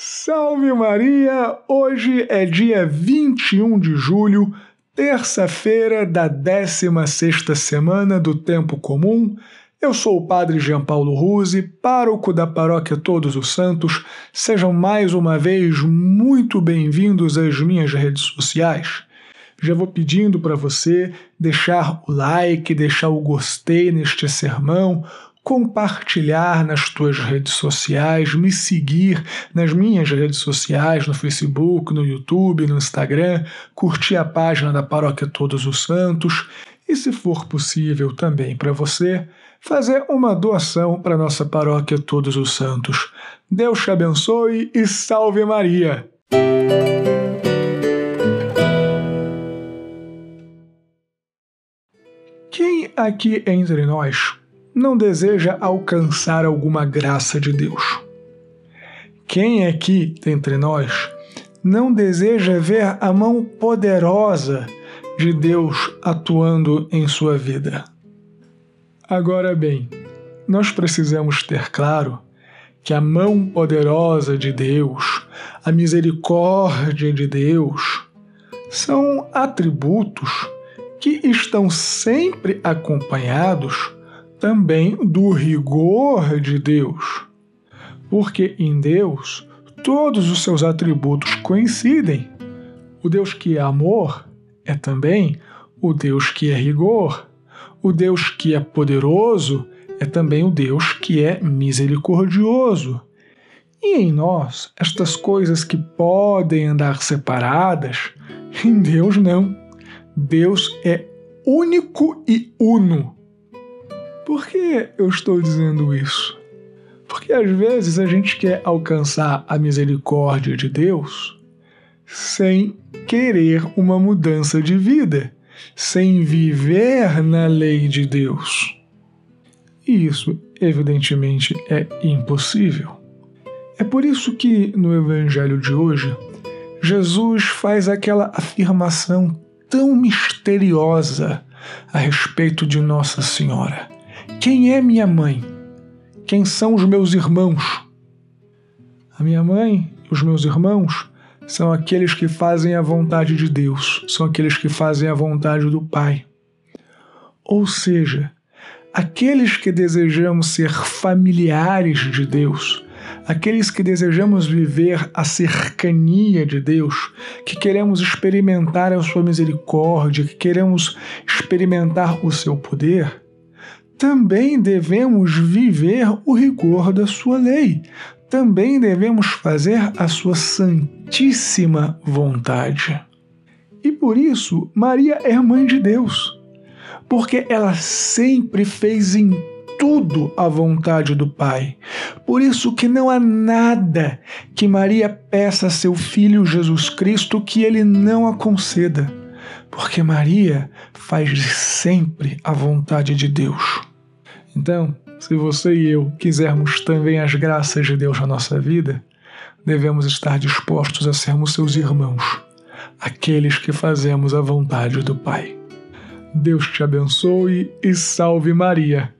Salve Maria! Hoje é dia 21 de julho, terça-feira da 16 semana do Tempo Comum. Eu sou o Padre Jean Paulo Ruse, pároco da Paróquia Todos os Santos. Sejam mais uma vez muito bem-vindos às minhas redes sociais. Já vou pedindo para você deixar o like, deixar o gostei neste sermão, compartilhar nas tuas redes sociais, me seguir nas minhas redes sociais, no Facebook, no YouTube, no Instagram, curtir a página da Paróquia Todos os Santos e, se for possível também para você, fazer uma doação para nossa Paróquia Todos os Santos. Deus te abençoe e salve Maria! Quem aqui entre nós não deseja alcançar alguma graça de Deus? Quem aqui dentre nós não deseja ver a mão poderosa de Deus atuando em sua vida? Agora bem, nós precisamos ter claro que a mão poderosa de Deus, a misericórdia de Deus, são atributos que estão sempre acompanhados também do rigor de Deus. Porque em Deus todos os seus atributos coincidem. O Deus que é amor é também o Deus que é rigor. O Deus que é poderoso é também o Deus que é misericordioso. E em nós, estas coisas que podem andar separadas, em Deus não. Deus é único e uno. Por que eu estou dizendo isso? Porque às vezes a gente quer alcançar a misericórdia de Deus sem querer uma mudança de vida, sem viver na lei de Deus. E isso, evidentemente, é impossível. É por isso que no Evangelho de hoje, Jesus faz aquela afirmação tão misteriosa a respeito de Nossa Senhora. Quem é minha mãe? Quem são os meus irmãos? A minha mãe e os meus irmãos são aqueles que fazem a vontade de Deus, são aqueles que fazem a vontade do Pai. Ou seja, aqueles que desejamos ser familiares de Deus, aqueles que desejamos viver a cercania de Deus, que queremos experimentar a sua misericórdia, que queremos experimentar o seu poder, também devemos viver o rigor da sua lei. Também devemos fazer a sua santíssima vontade. E por isso, Maria é mãe de Deus, porque ela sempre fez em tudo a vontade do Pai. Por isso que não há nada que Maria peça a seu filho Jesus Cristo que ele não a conceda, porque Maria faz sempre a vontade de Deus. Então, se você e eu quisermos também as graças de Deus na nossa vida, devemos estar dispostos a sermos seus irmãos, aqueles que fazemos a vontade do Pai. Deus te abençoe e salve Maria.